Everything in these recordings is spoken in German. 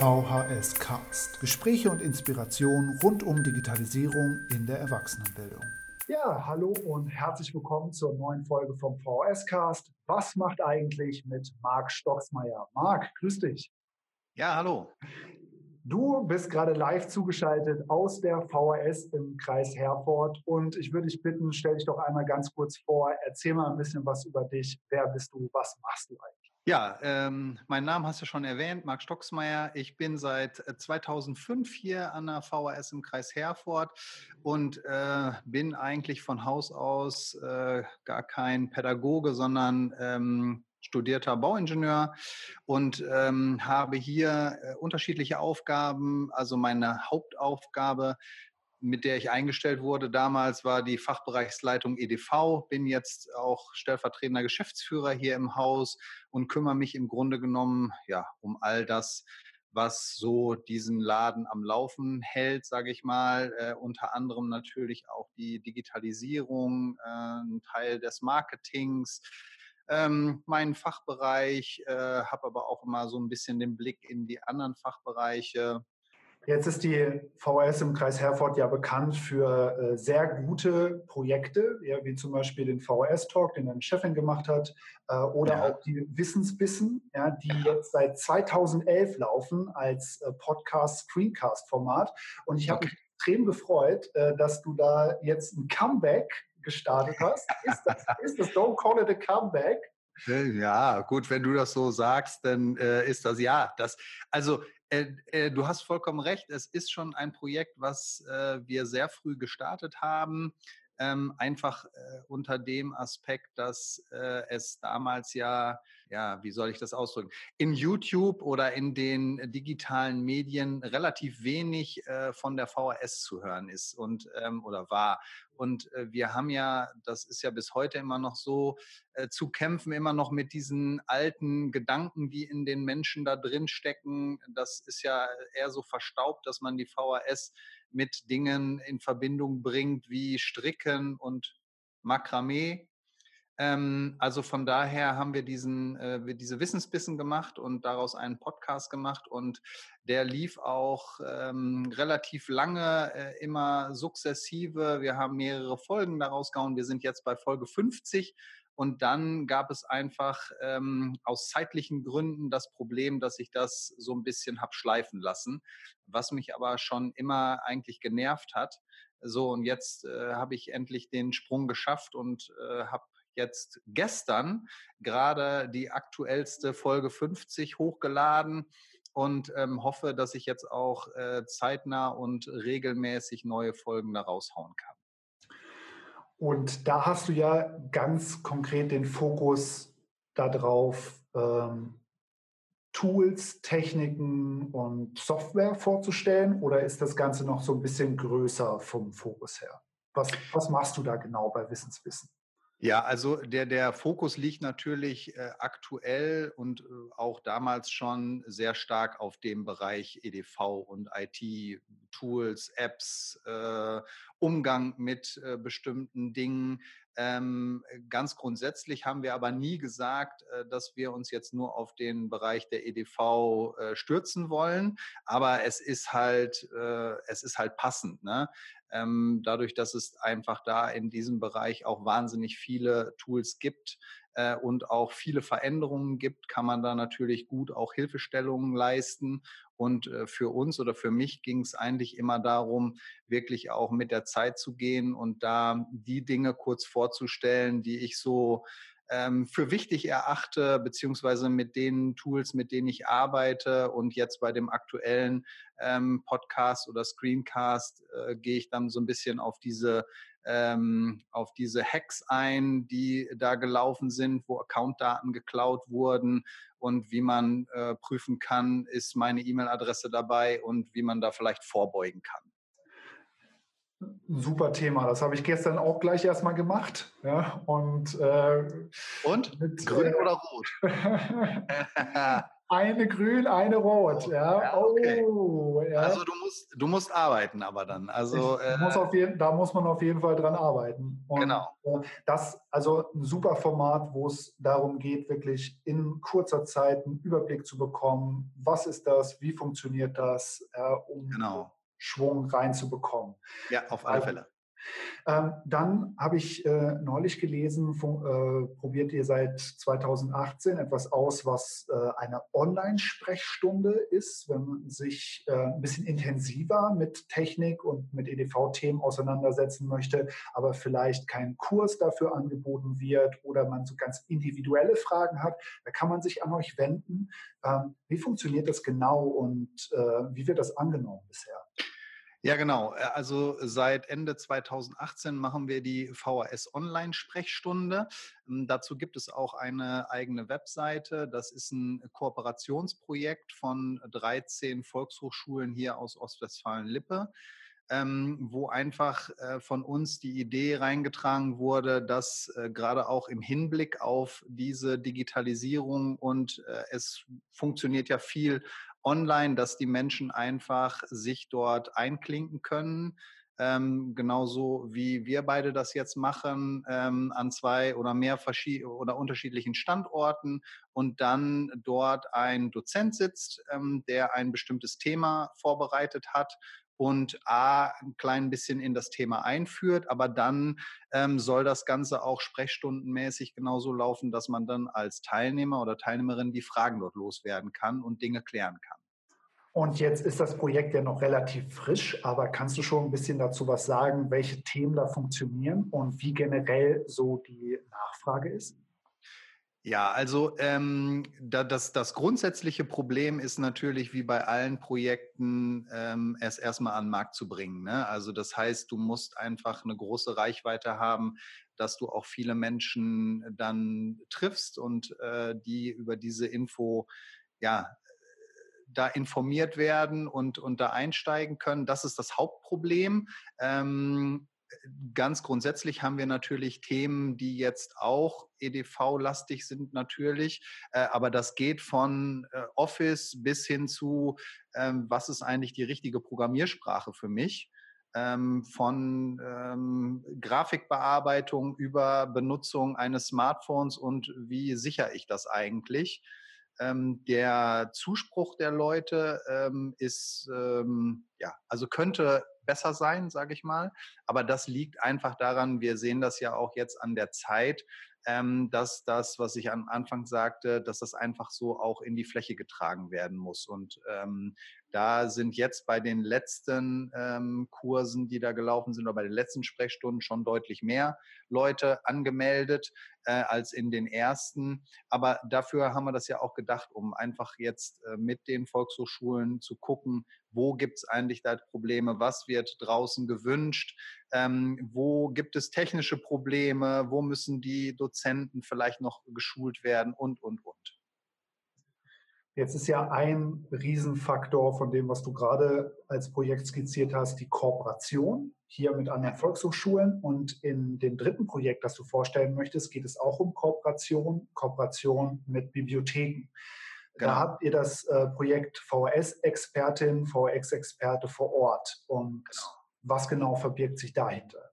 VHS Cast. Gespräche und Inspiration rund um Digitalisierung in der Erwachsenenbildung. Ja, hallo und herzlich willkommen zur neuen Folge vom VHS Cast. Was macht eigentlich mit Marc Stocksmeier? Marc, grüß dich. Ja, hallo. Du bist gerade live zugeschaltet aus der VHS im Kreis Herford und ich würde dich bitten, stell dich doch einmal ganz kurz vor, erzähl mal ein bisschen was über dich. Wer bist du? Was machst du eigentlich? Ja, ähm, meinen Namen hast du schon erwähnt, Marc Stocksmeier. Ich bin seit 2005 äh, hier an der VHS im Kreis Herford und äh, bin eigentlich von Haus aus äh, gar kein Pädagoge, sondern ähm, studierter Bauingenieur und ähm, habe hier äh, unterschiedliche Aufgaben. Also meine Hauptaufgabe, mit der ich eingestellt wurde damals, war die Fachbereichsleitung EDV. Bin jetzt auch stellvertretender Geschäftsführer hier im Haus und kümmere mich im Grunde genommen ja um all das, was so diesen Laden am Laufen hält, sage ich mal. Äh, unter anderem natürlich auch die Digitalisierung, äh, ein Teil des Marketings, ähm, meinen Fachbereich, äh, habe aber auch immer so ein bisschen den Blick in die anderen Fachbereiche. Jetzt ist die VHS im Kreis Herford ja bekannt für äh, sehr gute Projekte, ja, wie zum Beispiel den VHS-Talk, den deine Chefin gemacht hat, äh, oder ja. auch die Wissensbissen, ja, die jetzt seit 2011 laufen als äh, Podcast-Screencast-Format. Und ich habe okay. mich extrem gefreut, äh, dass du da jetzt ein Comeback gestartet hast. Ist das, ist das Don't Call It a Comeback? Äh, ja, gut, wenn du das so sagst, dann äh, ist das ja. Das, also äh, äh, du hast vollkommen recht. Es ist schon ein Projekt, was äh, wir sehr früh gestartet haben. Ähm, einfach äh, unter dem Aspekt, dass es damals ja ja, wie soll ich das ausdrücken, in YouTube oder in den digitalen Medien relativ wenig äh, von der VHS zu hören ist und ähm, oder war. Und äh, wir haben ja, das ist ja bis heute immer noch so, äh, zu kämpfen immer noch mit diesen alten Gedanken, die in den Menschen da drin stecken. Das ist ja eher so verstaubt, dass man die VHS mit Dingen in Verbindung bringt wie Stricken und Makramee ähm, also von daher haben wir diesen, äh, diese Wissensbissen gemacht und daraus einen Podcast gemacht und der lief auch ähm, relativ lange, äh, immer sukzessive. Wir haben mehrere Folgen daraus gehauen. Wir sind jetzt bei Folge 50 und dann gab es einfach ähm, aus zeitlichen Gründen das Problem, dass ich das so ein bisschen hab schleifen lassen, was mich aber schon immer eigentlich genervt hat. So, und jetzt äh, habe ich endlich den Sprung geschafft und äh, habe jetzt gestern gerade die aktuellste Folge 50 hochgeladen und ähm, hoffe, dass ich jetzt auch äh, zeitnah und regelmäßig neue Folgen da raushauen kann. Und da hast du ja ganz konkret den Fokus darauf, ähm, Tools, Techniken und Software vorzustellen oder ist das Ganze noch so ein bisschen größer vom Fokus her? Was, was machst du da genau bei Wissenswissen? Ja, also der, der Fokus liegt natürlich äh, aktuell und äh, auch damals schon sehr stark auf dem Bereich EDV und IT, Tools, Apps, äh, Umgang mit äh, bestimmten Dingen. Ähm, ganz grundsätzlich haben wir aber nie gesagt, äh, dass wir uns jetzt nur auf den Bereich der EDV äh, stürzen wollen. Aber es ist halt, äh, es ist halt passend. Ne? Ähm, dadurch, dass es einfach da in diesem Bereich auch wahnsinnig viele Tools gibt, äh, und auch viele Veränderungen gibt, kann man da natürlich gut auch Hilfestellungen leisten. Und äh, für uns oder für mich ging es eigentlich immer darum, wirklich auch mit der Zeit zu gehen und da die Dinge kurz vorzustellen, die ich so ähm, für wichtig erachte, beziehungsweise mit den Tools, mit denen ich arbeite. Und jetzt bei dem aktuellen ähm, Podcast oder Screencast äh, gehe ich dann so ein bisschen auf diese ähm, auf diese Hacks ein, die da gelaufen sind, wo Accountdaten geklaut wurden und wie man äh, prüfen kann, ist meine E-Mail-Adresse dabei und wie man da vielleicht vorbeugen kann. Super Thema. Das habe ich gestern auch gleich erstmal gemacht. Ja, und, äh, und? Mit, Grün äh, oder rot? Eine grün, eine rot. Oh, ja. ja okay. oh, ja. Also du musst, du musst arbeiten, aber dann. Also äh, muss jeden, da muss man auf jeden Fall dran arbeiten. Und genau. Äh, das also ein super Format, wo es darum geht, wirklich in kurzer Zeit einen Überblick zu bekommen. Was ist das? Wie funktioniert das? Äh, um genau. Schwung reinzubekommen. Ja, auf alle also, Fälle. Ähm, dann habe ich äh, neulich gelesen, äh, probiert ihr seit 2018 etwas aus, was äh, eine Online-Sprechstunde ist, wenn man sich ein bisschen intensiver mit Technik und mit EDV-Themen auseinandersetzen möchte, aber vielleicht kein Kurs dafür angeboten wird oder man so ganz individuelle Fragen hat. Da kann man sich an euch wenden. Ähm, wie funktioniert das genau und wie wird das angenommen bisher? Ja, genau. Äh, also seit Ende 2018 machen wir die VHS Online-Sprechstunde. Ähm, dazu gibt es auch eine eigene Webseite. Das ist ein Kooperationsprojekt von 13 Volkshochschulen hier aus Ostwestfalen-Lippe. Ähm, wo einfach äh, von uns die Idee reingetragen wurde, dass äh, gerade auch im Hinblick auf diese Digitalisierung und es funktioniert ja viel online, dass die Menschen einfach sich dort einklinken können. Ähm, genauso wie wir beide das jetzt machen, ähm, an zwei oder mehr oder unterschiedlichen Standorten und dann dort ein Dozent sitzt, ähm, der ein bestimmtes Thema vorbereitet hat und A, ein klein bisschen in das Thema einführt, aber dann ähm, soll das Ganze auch sprechstundenmäßig genauso laufen, dass man dann als Teilnehmer oder Teilnehmerin die Fragen dort loswerden kann und Dinge klären kann. Und jetzt ist das Projekt ja noch relativ frisch, aber kannst du schon ein bisschen dazu was sagen, welche Themen da funktionieren und wie generell so die Nachfrage ist? Ja, also ähm, da, das, das grundsätzliche Problem ist natürlich wie bei allen Projekten, ähm, es erstmal an den Markt zu bringen. Ne? Also das heißt, du musst einfach eine große Reichweite haben, dass du auch viele Menschen dann triffst und äh, die über diese Info ja, da informiert werden und, und da einsteigen können. Das ist das Hauptproblem. Ähm, ganz grundsätzlich haben wir natürlich Themen, die jetzt auch EDV-lastig sind natürlich, äh, aber das geht von äh, Office bis hin zu, ähm, was ist eigentlich die richtige Programmiersprache für mich? Ähm, von ähm, Grafikbearbeitung über Benutzung eines Smartphones und wie sichere ich das eigentlich? Ähm, der Zuspruch der Leute ähm, ist, ähm, ja, also könnte besser sein, sage ich mal. Aber das liegt einfach daran, wir sehen das ja auch jetzt an der Zeit, ähm, dass das, was ich am Anfang sagte, dass das einfach so auch in die Fläche getragen werden muss. Und ähm, da sind jetzt bei den letzten ähm, Kursen, die da gelaufen sind, oder bei den letzten Sprechstunden schon deutlich mehr Leute angemeldet äh, als in den ersten. Aber dafür haben wir das ja auch gedacht, um einfach jetzt äh, mit den Volkshochschulen zu gucken, wo gibt es eigentlich da Probleme, was wird draußen gewünscht, ähm, wo gibt es technische Probleme, wo müssen die Dozenten vielleicht noch geschult werden und, und, und. Jetzt ist ja ein Riesenfaktor von dem, was du gerade als Projekt skizziert hast, die Kooperation hier mit anderen Volkshochschulen. Und in dem dritten Projekt, das du vorstellen möchtest, geht es auch um Kooperation, Kooperation mit Bibliotheken. Genau. Da habt ihr das äh, Projekt VHS-Expertin, VHX-Experte vor Ort. Und genau. was genau verbirgt sich dahinter?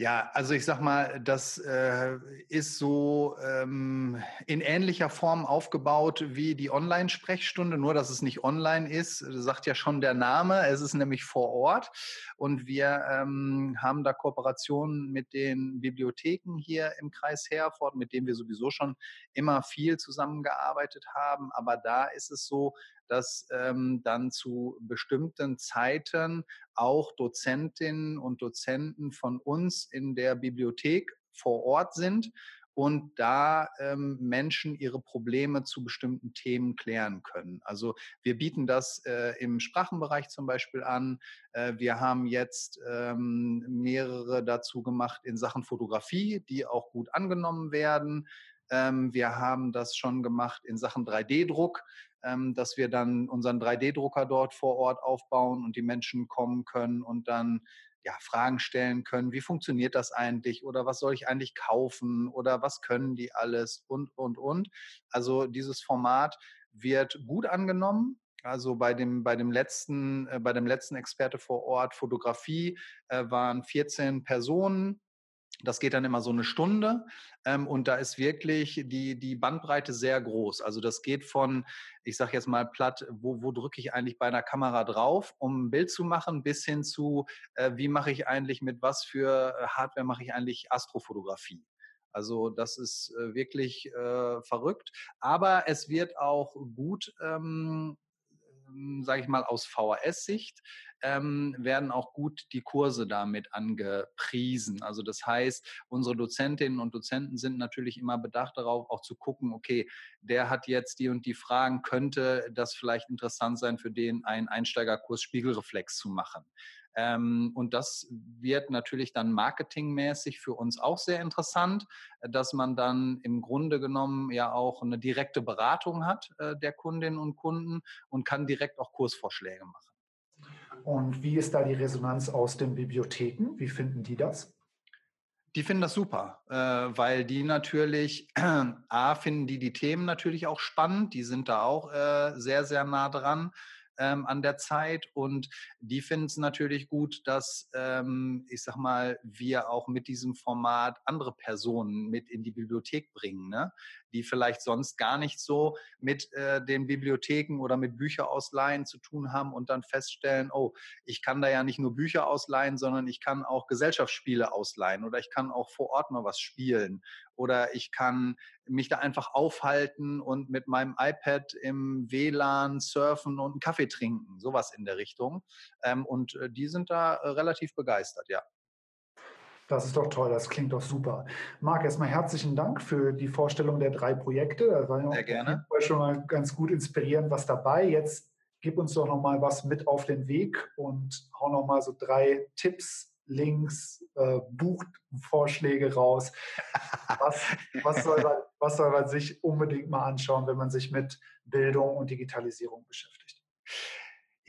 Ja, also ich sag mal, das äh, ist so ähm, in ähnlicher Form aufgebaut wie die Online-Sprechstunde, nur dass es nicht online ist, sagt ja schon der Name. Es ist nämlich vor Ort und wir ähm, haben da Kooperationen mit den Bibliotheken hier im Kreis Herford, mit denen wir sowieso schon immer viel zusammengearbeitet haben. Aber da ist es so, dass ähm, dann zu bestimmten Zeiten auch Dozentinnen und Dozenten von uns in der Bibliothek vor Ort sind und da ähm, Menschen ihre Probleme zu bestimmten Themen klären können. Also wir bieten das äh, im Sprachenbereich zum Beispiel an. Äh, wir haben jetzt ähm, mehrere dazu gemacht in Sachen Fotografie, die auch gut angenommen werden. Ähm, wir haben das schon gemacht in Sachen 3D-Druck ähm, dass wir dann unseren 3D-Drucker dort vor Ort aufbauen und die Menschen kommen können und dann ja, Fragen stellen können, wie funktioniert das eigentlich oder was soll ich eigentlich kaufen oder was können die alles und, und, und. Also dieses Format wird gut angenommen. Also bei dem, bei dem letzten, äh, bei dem letzten Experte vor Ort Fotografie äh, waren 14 Personen. Das geht dann immer so eine Stunde ähm, und da ist wirklich die, die Bandbreite sehr groß. Also das geht von, ich sage jetzt mal platt, wo, wo drücke ich eigentlich bei einer Kamera drauf, um ein Bild zu machen, bis hin zu, äh, wie mache ich eigentlich, mit was für äh, Hardware mache ich eigentlich Astrofotografie. Also das ist äh, wirklich äh, verrückt. Aber es wird auch gut ähm, sage ich mal, aus VHS-Sicht ähm, werden auch gut die Kurse damit angepriesen. Also das heißt, unsere Dozentinnen und Dozenten sind natürlich immer bedacht darauf, auch zu gucken, okay, der hat jetzt die und die Fragen, könnte das vielleicht interessant sein, für den einen Einsteigerkurs Spiegelreflex zu machen. Ähm, und das wird natürlich dann marketingmäßig für uns auch sehr interessant, dass man dann im Grunde genommen ja auch eine direkte Beratung hat äh, der Kundinnen und Kunden und kann direkt auch Kursvorschläge machen. Und wie ist da die Resonanz aus den Bibliotheken? Wie finden die das? Die finden das super, äh, weil die natürlich, A, finden die die Themen natürlich auch spannend, die sind da auch äh, sehr, sehr nah dran ähm, an der Zeit und die finden es natürlich gut, dass, ähm, ich sag mal, wir auch mit diesem Format andere Personen mit in die Bibliothek bringen, ne? die vielleicht sonst gar nicht so mit äh, den Bibliotheken oder mit Bücherausleihen zu tun haben und dann feststellen, oh, ich kann da ja nicht nur Bücher ausleihen, sondern ich kann auch Gesellschaftsspiele ausleihen oder ich kann auch vor Ort mal was spielen oder ich kann mich da einfach aufhalten und mit meinem iPad im WLAN surfen und einen Kaffee trinken, sowas in der Richtung. Ähm, und äh, die sind da äh, relativ begeistert, ja. Das ist doch toll, das klingt doch super. Marc, erstmal herzlichen Dank für die Vorstellung der drei Projekte. Das war Sehr gerne. schon mal ganz gut inspirierend was dabei. Jetzt gib uns doch noch mal was mit auf den Weg und hau noch mal so drei Tipps, Links, äh, Buchvorschläge raus. Was, was, soll man, was soll man sich unbedingt mal anschauen, wenn man sich mit Bildung und Digitalisierung beschäftigt?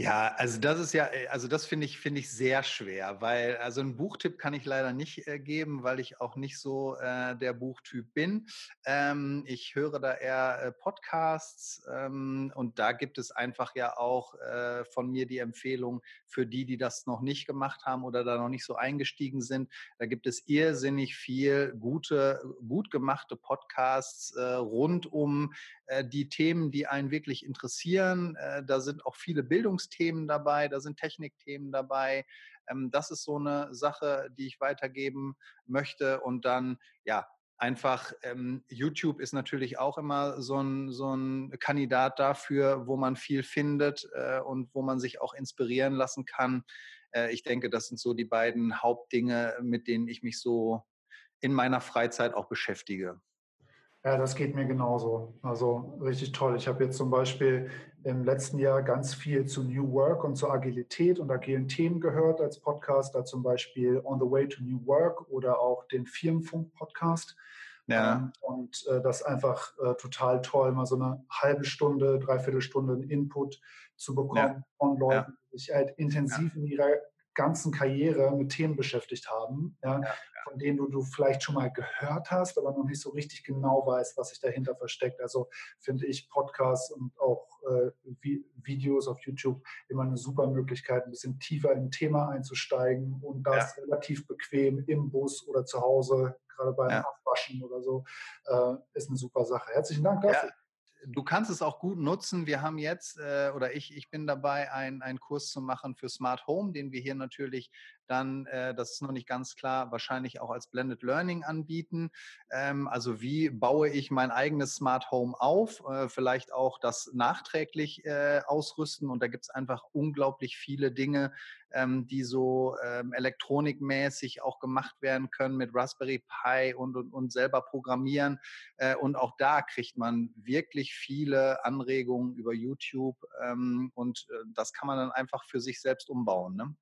Ja, also das ist ja, äh, also das finde ich, finde ich sehr schwer, weil also einen Buchtipp kann ich leider nicht äh, geben, weil ich auch nicht so äh, der Buchtyp bin. Ähm, ich höre da eher äh, Podcasts ähm, und da gibt es einfach ja auch äh, von mir die Empfehlung für die, die das noch nicht gemacht haben oder da noch nicht so eingestiegen sind. Da gibt es irrsinnig viel gute, gut gemachte Podcasts äh, rund um die Themen, die einen wirklich interessieren. da sind auch viele Bildungs Themen dabei, da sind Technikthemen dabei. Ähm, das ist so eine Sache, die ich weitergeben möchte. Und dann, ja, einfach ähm, YouTube ist natürlich auch immer so ein, so ein Kandidat dafür, wo man viel findet äh, und wo man sich auch inspirieren lassen kann. Äh, ich denke, das sind so die beiden Hauptdinge, mit denen ich mich so in meiner Freizeit auch beschäftige. Ja, das geht mir genauso. Also richtig toll. Ich habe jetzt zum Beispiel im letzten Jahr ganz viel zu New Work und zu Agilität und agilen Themen gehört als Podcast, da zum Beispiel On the Way to New Work oder auch den Firmenfunk-Podcast. Ja. Ähm, und äh, das einfach äh, total toll, mal so eine halbe Stunde, dreiviertel Stunde Input zu bekommen ja. von Leuten, die sich halt intensiv ja. in ihrer ganzen Karriere mit Themen beschäftigt haben, ja, ja, von denen du, du vielleicht schon mal gehört hast, aber noch nicht so richtig genau weißt, was sich dahinter versteckt. Also finde ich Podcasts und auch äh, Videos auf YouTube immer eine super Möglichkeit, ein bisschen tiefer in ein Thema einzusteigen und das ja. relativ bequem im Bus oder zu Hause, gerade beim. Abwaschen oder so, äh, ist eine super Sache. Herzlichen Dank dafür du kannst es auch gut nutzen. Wir haben jetzt, äh, oder ich, ich bin dabei, einen Kurs zu machen für Smart Home, den wir hier natürlich dann, äh, das ist noch nicht ganz klar, wahrscheinlich auch als Blended Learning anbieten. Ähm, also wie baue ich mein eigenes Smart Home auf, äh, vielleicht auch das nachträglich äh, ausrüsten. Und da gibt es einfach unglaublich viele Dinge, ähm, die so ähm, elektronikmäßig auch gemacht werden können mit Raspberry Pi und, und, und selber programmieren. Äh, und auch da kriegt man wirklich viele Anregungen über YouTube ähm, und äh, das kann man dann einfach für sich selbst umbauen. Ne?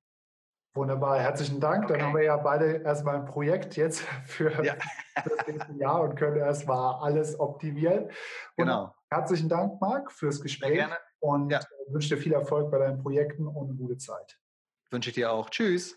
Wunderbar, herzlichen Dank. Okay. Dann haben wir ja beide erstmal ein Projekt jetzt für, ja. das nächste Jahr und können erstmal alles optimieren. Genau. herzlichen Dank, Marc, fürs Gespräch. Sehr gerne. Und ja. wünsche dir viel Erfolg bei deinen Projekten und eine gute Zeit. Wünsche ich dir auch. Tschüss.